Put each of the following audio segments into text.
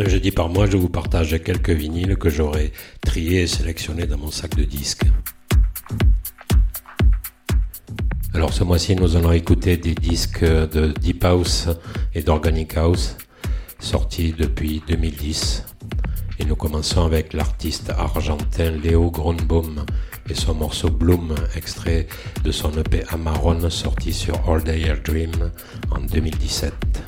Un jeudi par mois, je vous partage quelques vinyles que j'aurai triés et sélectionnés dans mon sac de disques. Alors ce mois-ci, nous allons écouter des disques de Deep House et d'Organic House sortis depuis 2010. Et nous commençons avec l'artiste argentin Léo Gronbaum et son morceau Bloom, extrait de son EP Amaron sorti sur All Day Air Dream en 2017.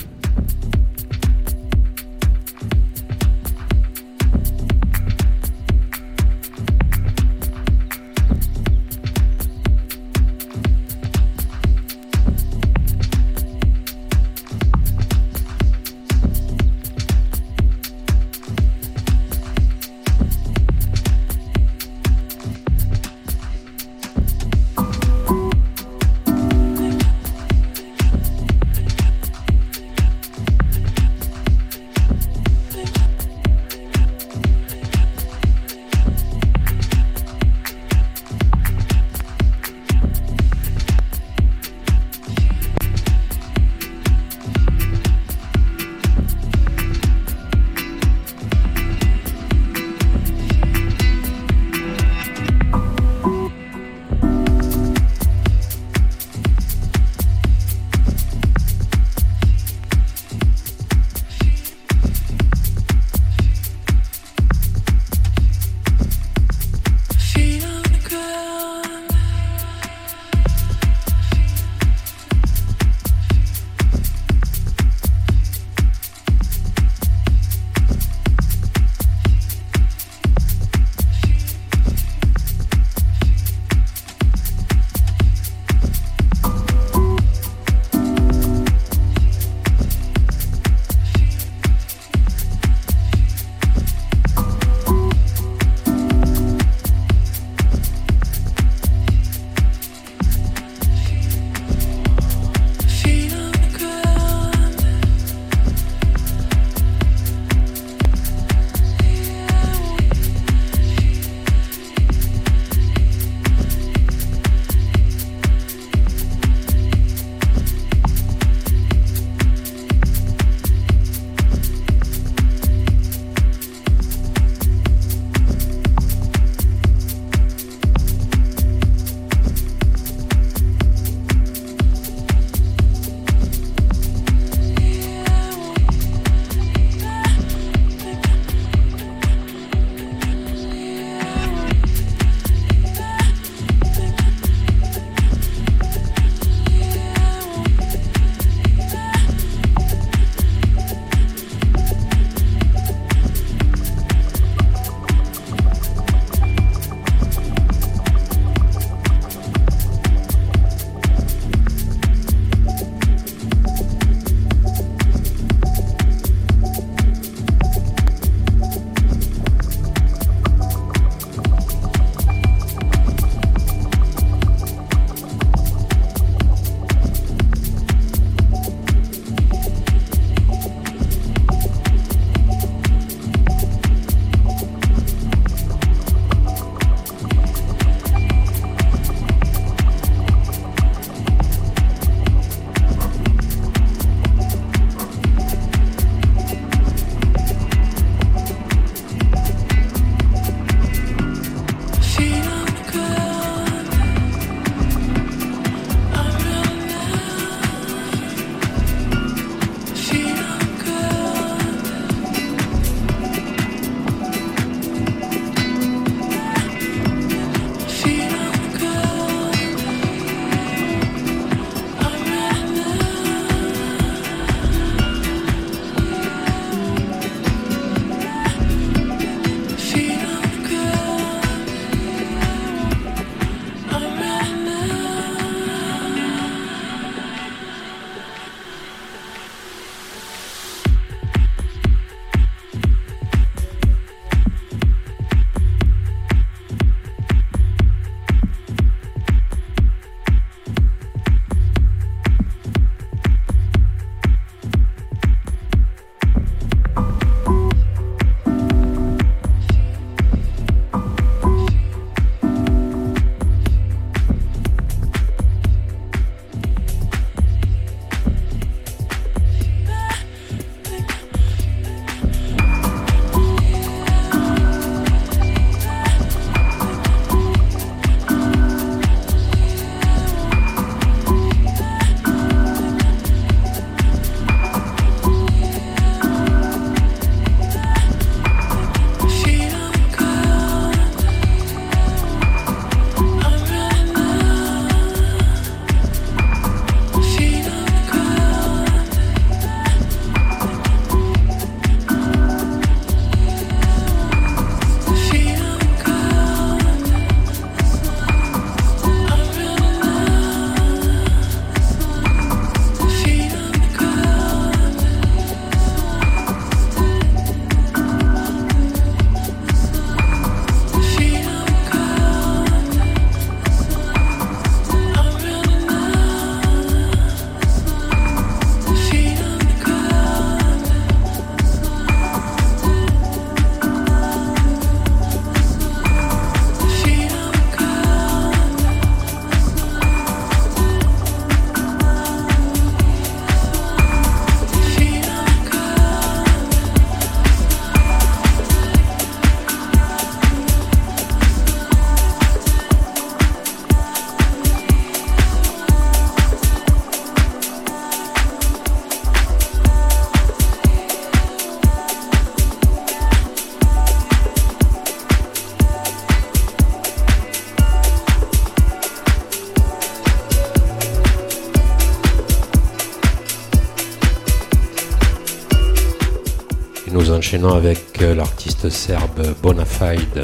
Avec euh, l'artiste serbe Bonafide,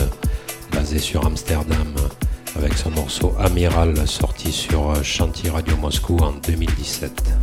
basé sur Amsterdam, avec son morceau Amiral, sorti sur euh, Chantier Radio Moscou en 2017.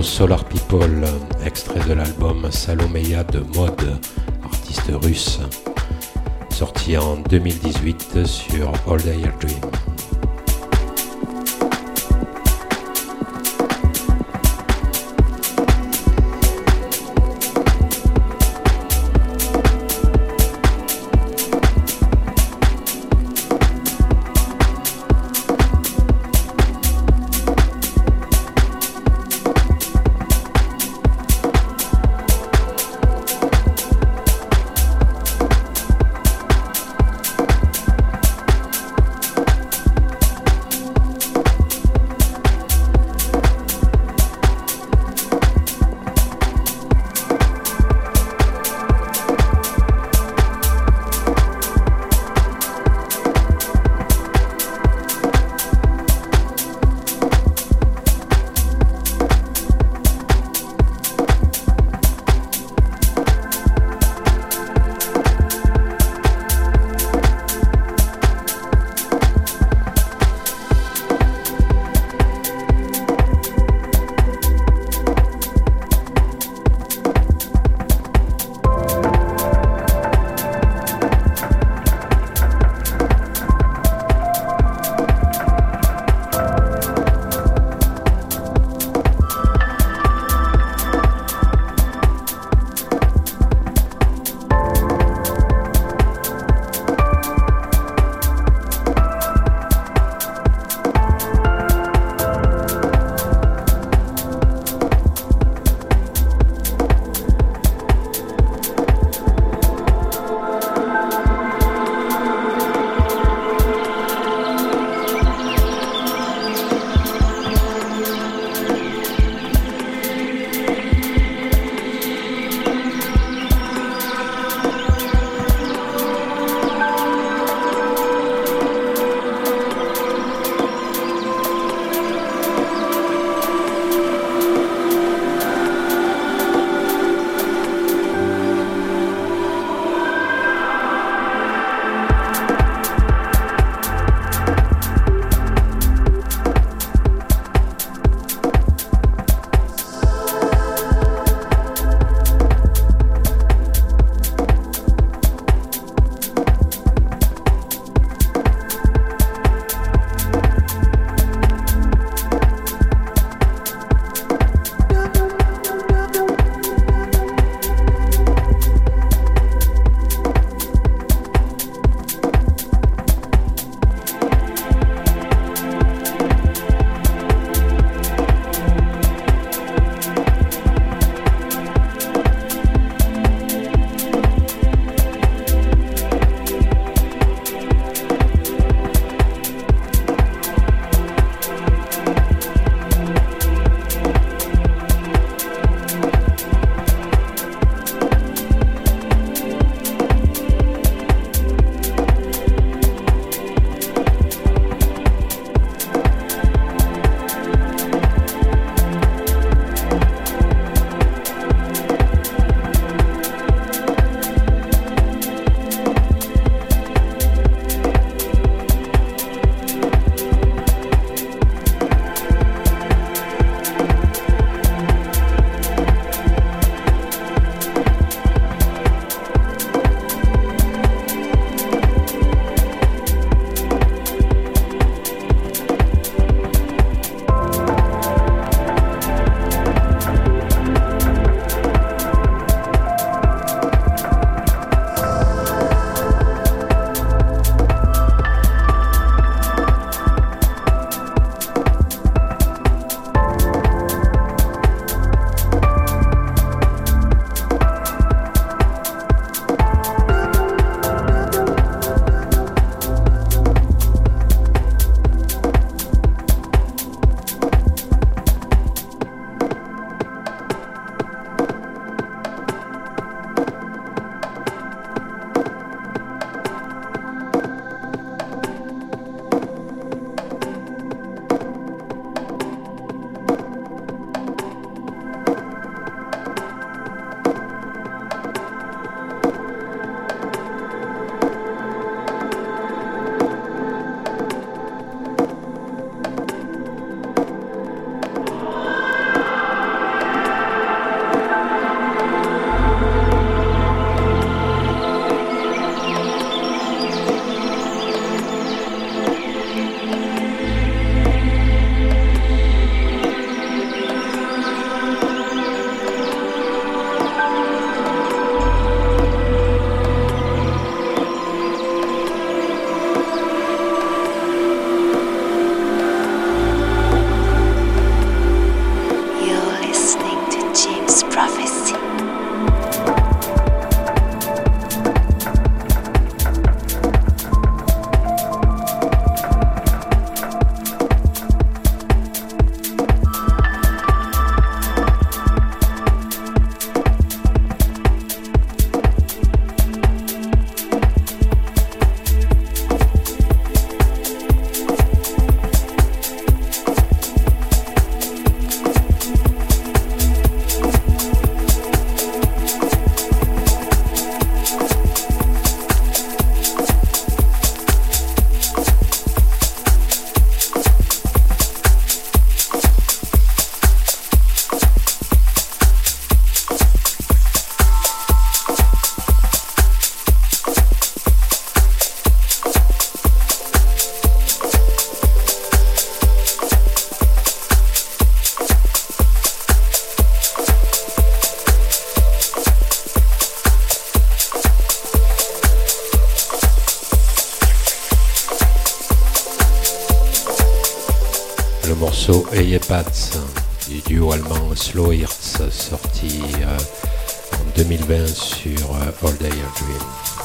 Solar People, extrait de l'album Salomeya de Mode, artiste russe, sorti en 2018 sur All Day Dream. Du duo allemand Slow Hearts sorti euh, en 2020 sur euh, All Day Dream.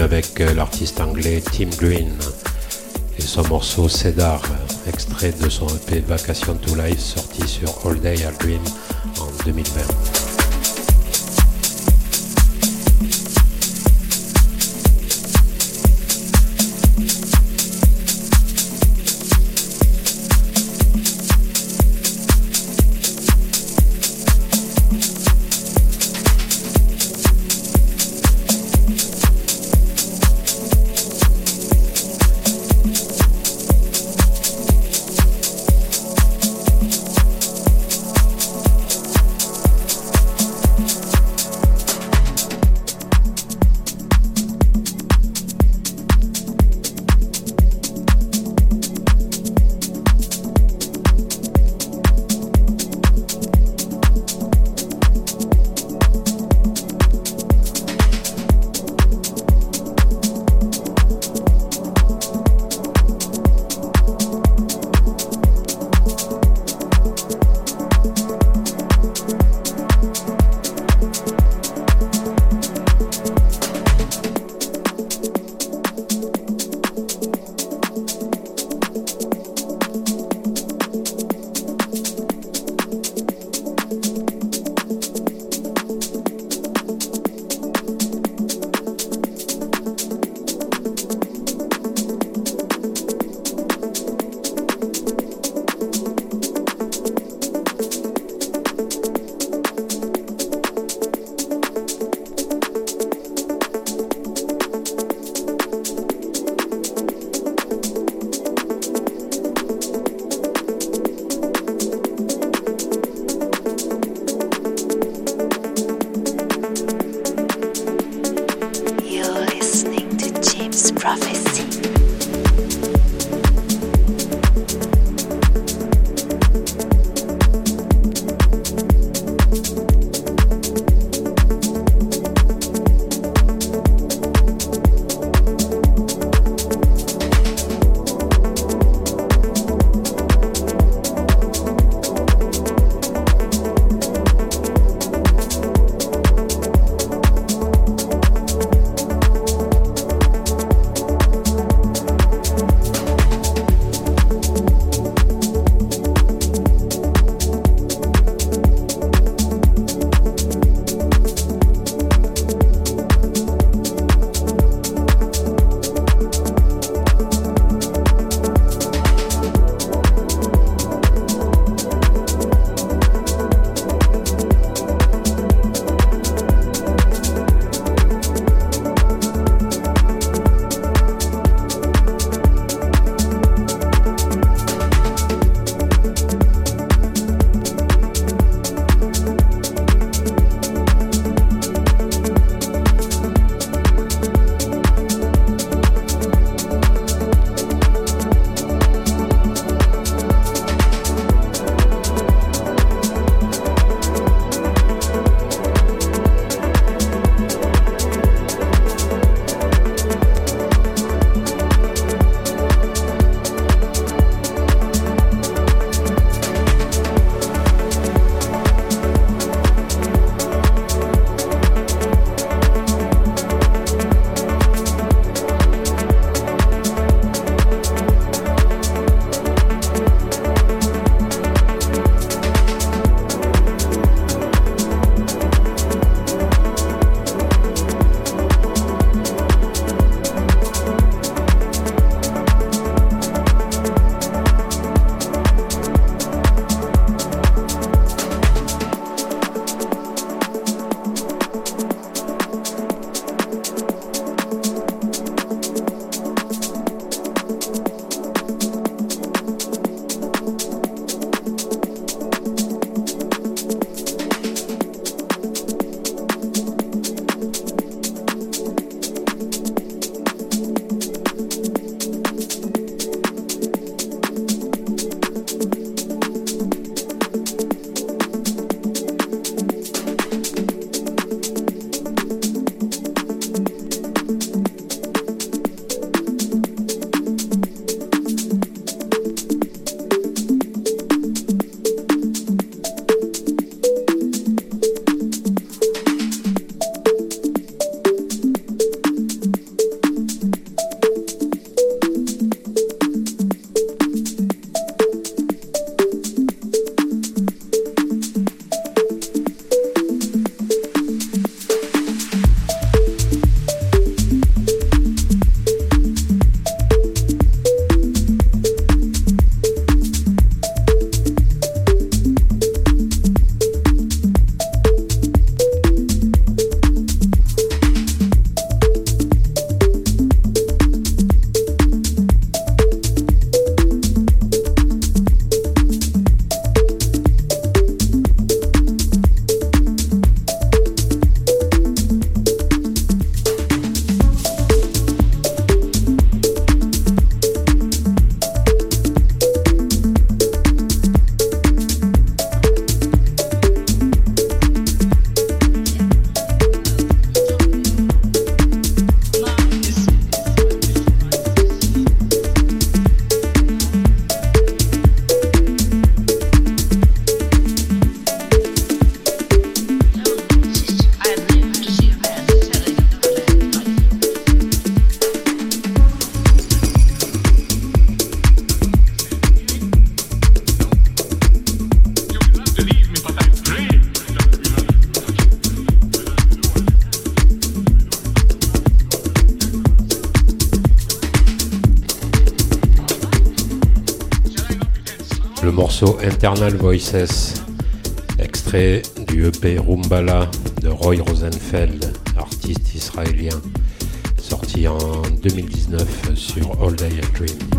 Avec euh, l'artiste anglais Tim Green et son morceau Cedar, extrait de son EP Vacation to Life sorti sur All Day a Dream en 2020. Internal Voices, extrait du EP Rumbala de Roy Rosenfeld, artiste israélien, sorti en 2019 sur All Day Dream.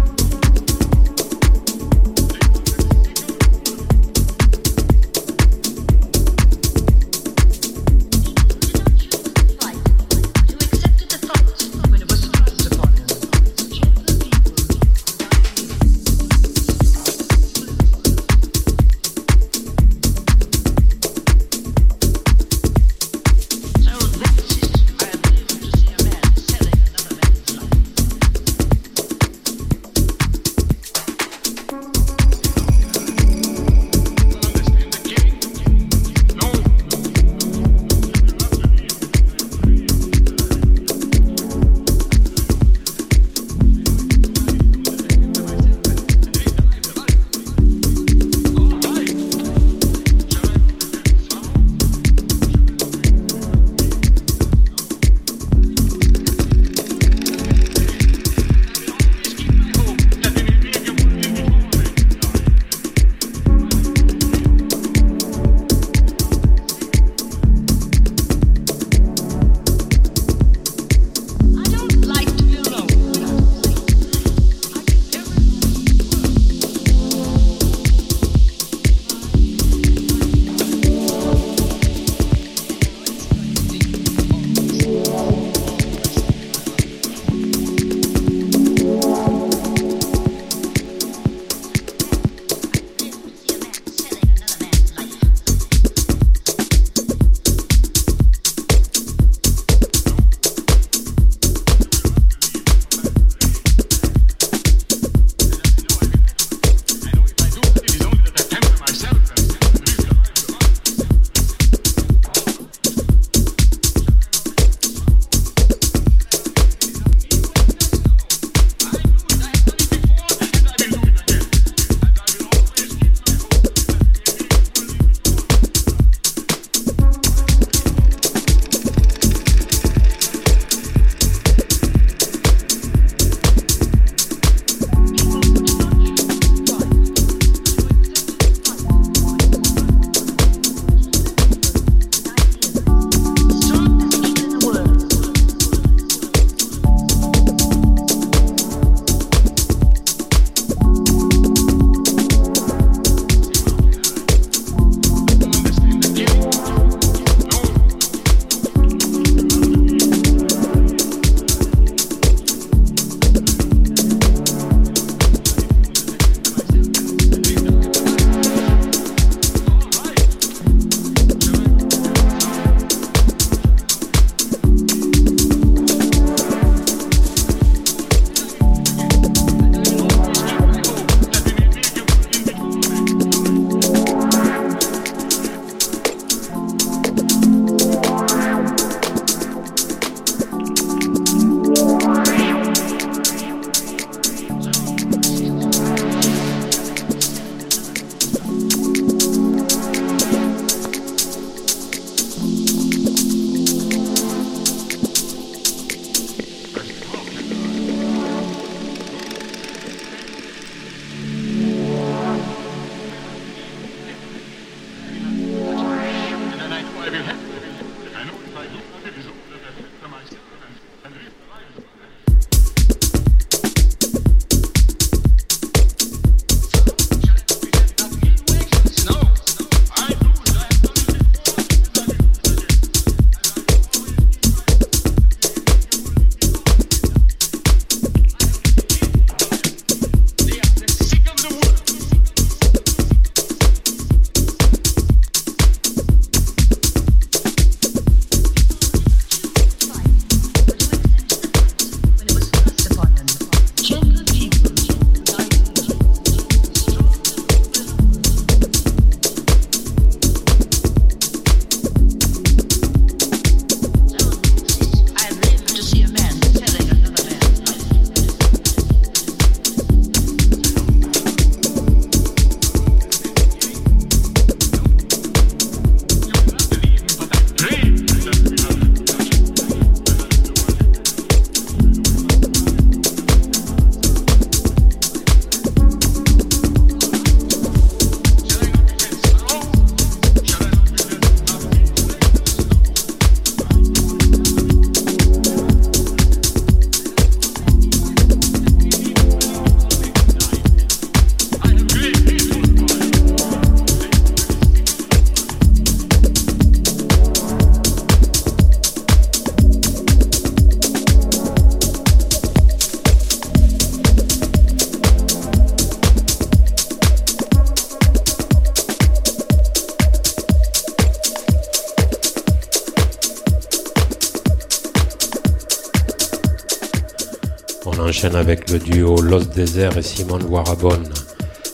Avec le duo Los Desert et Simon Warabon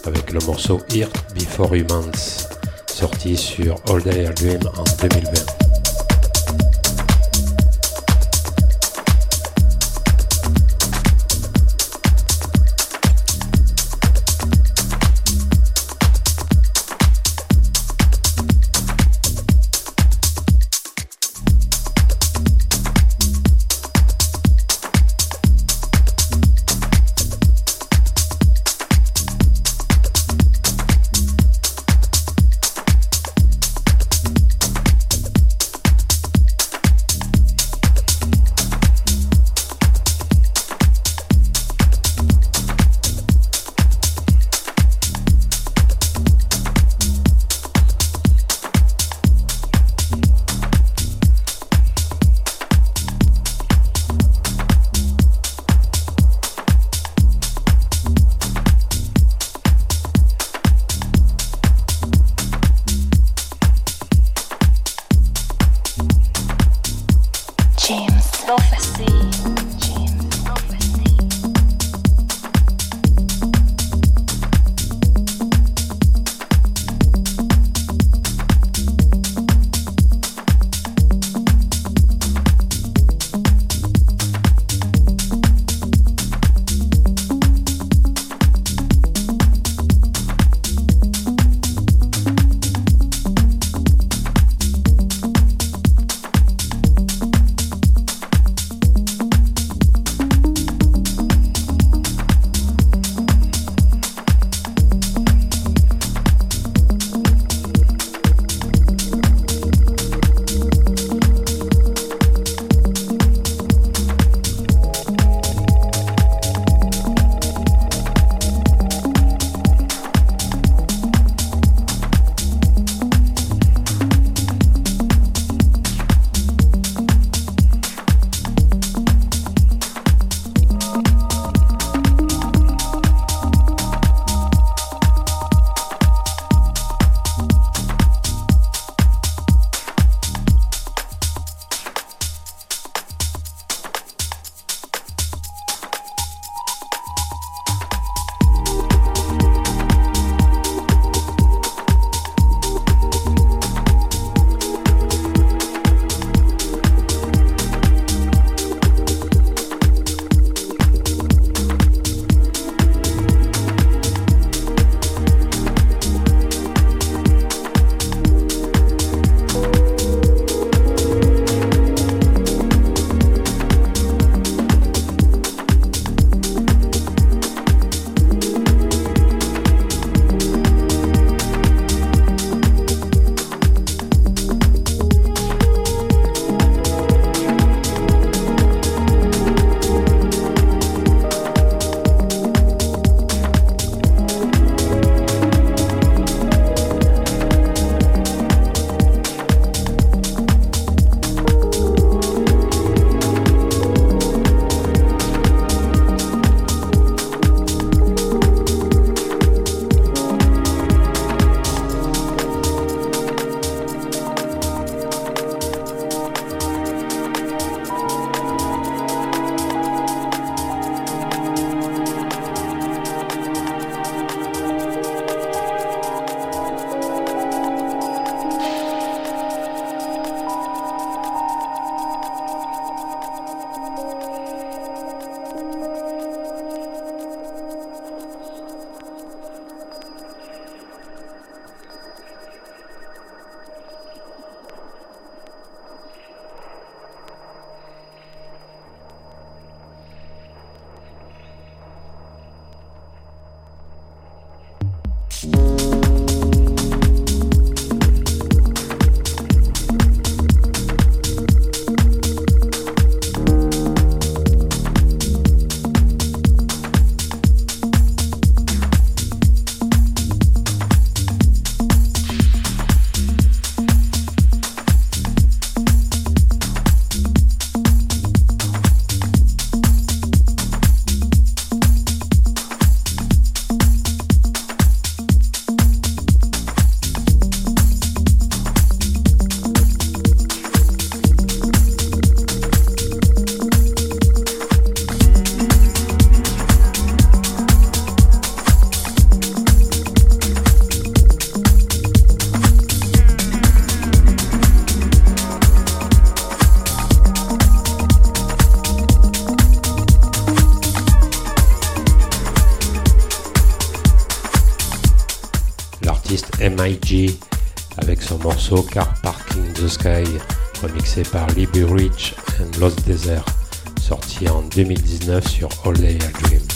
avec le morceau Earth Before Humans sorti sur All Day Dream en 2020. you par Libby Rich and Lost Desert, sorti en 2019 sur All Day Dream.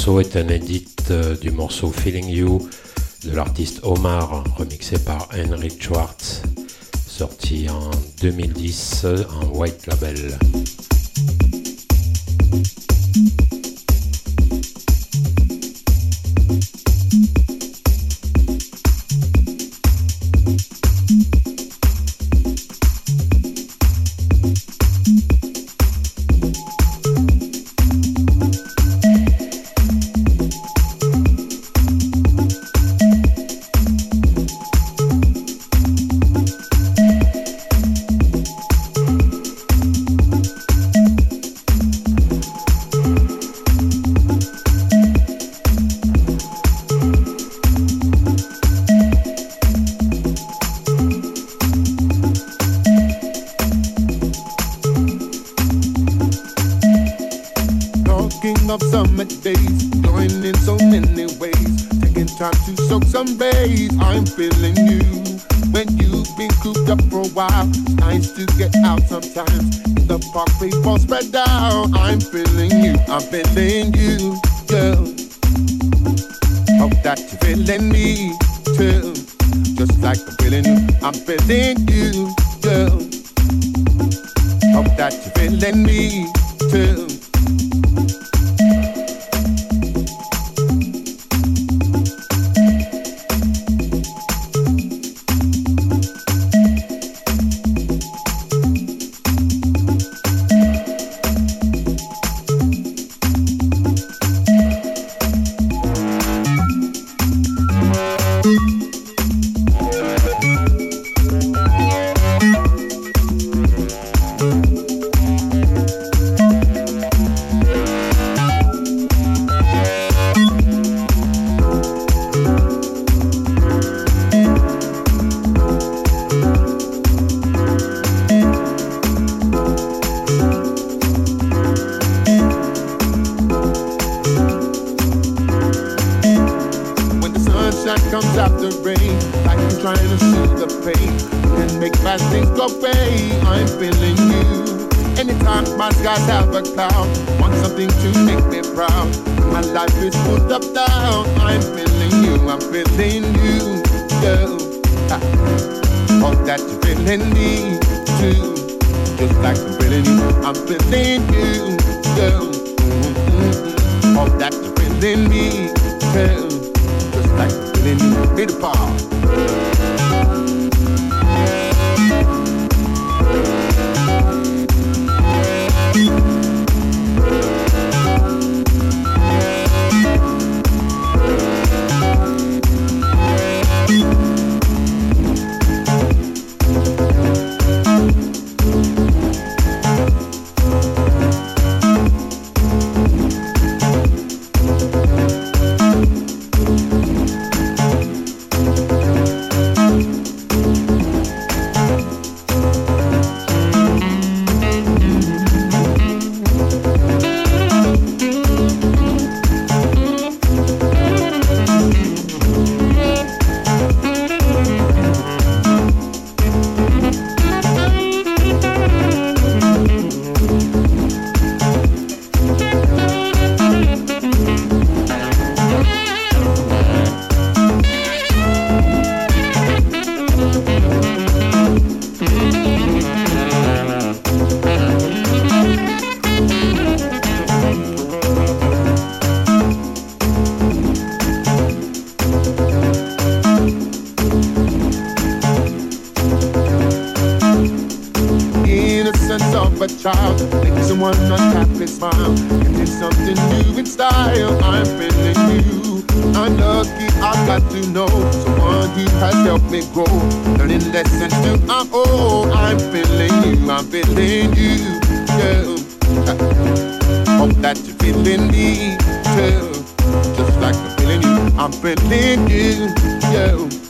Morceau est un edit euh, du morceau Feeling You de l'artiste Omar, remixé par Henry Schwartz, sorti en 2010 en white label. Spread down. I'm feeling you, I'm feeling you. sunshine comes after rain. Like I'm trying to soothe the pain and make my things go away. I'm feeling you. Anytime my skies have a cloud, want something to make me proud. My life is full up down. I'm feeling you. I'm feeling you, girl. All that you're feeling me too. Just like I'm feeling you, I'm feeling you, girl. Mm-hmm. Hope that you're feeling me, girl. Just like then you hit. innocence of a child. Make someone unhappy smile And it's something new in style. I'm feeling you. I'm lucky I got to know. Someone who has helped me grow. Learning lessons till I'm old. I'm feeling you, I'm feeling you yeah. Hope that you're feeling me too Just like I'm feeling you. I'm feeling you yeah.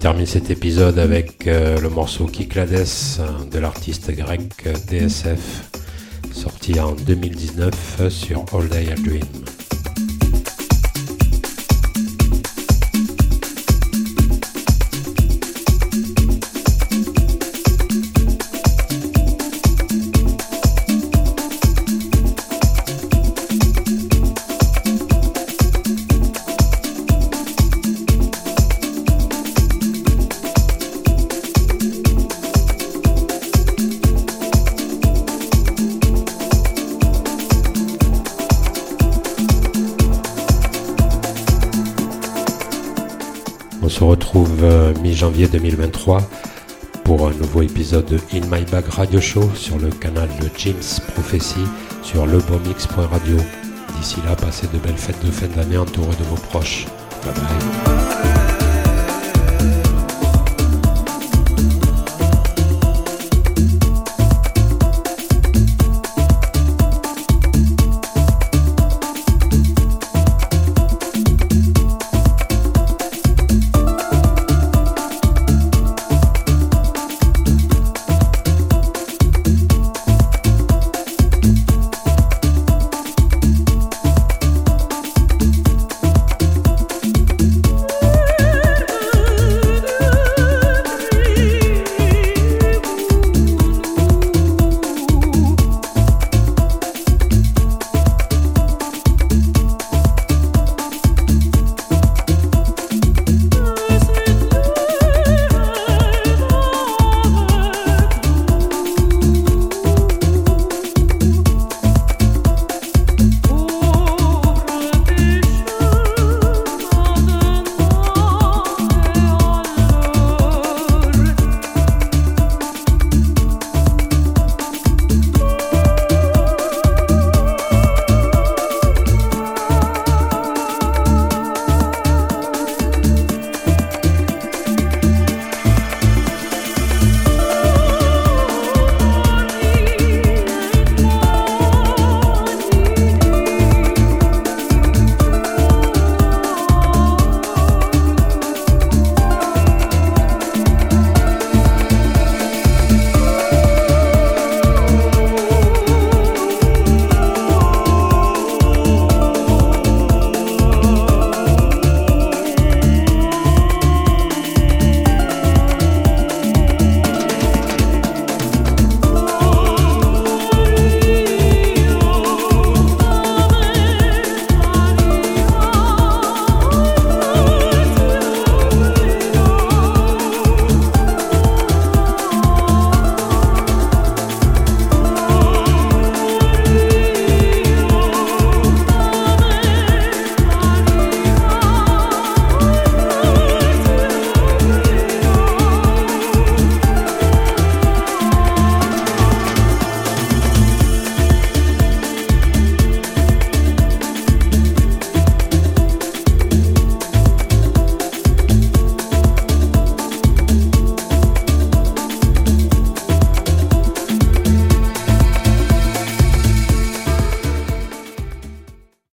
termine cet épisode avec euh, le morceau Kiklades de l'artiste grec DSF, sorti en 2019 sur All Day a Dream. Euh, mi-janvier 2023 pour un nouveau épisode de In My Bag Radio Show sur le canal de James Prophecy sur lebomix.radio. D'ici là, passez de belles fêtes de fin d'année entourées de vos proches. Bye bye.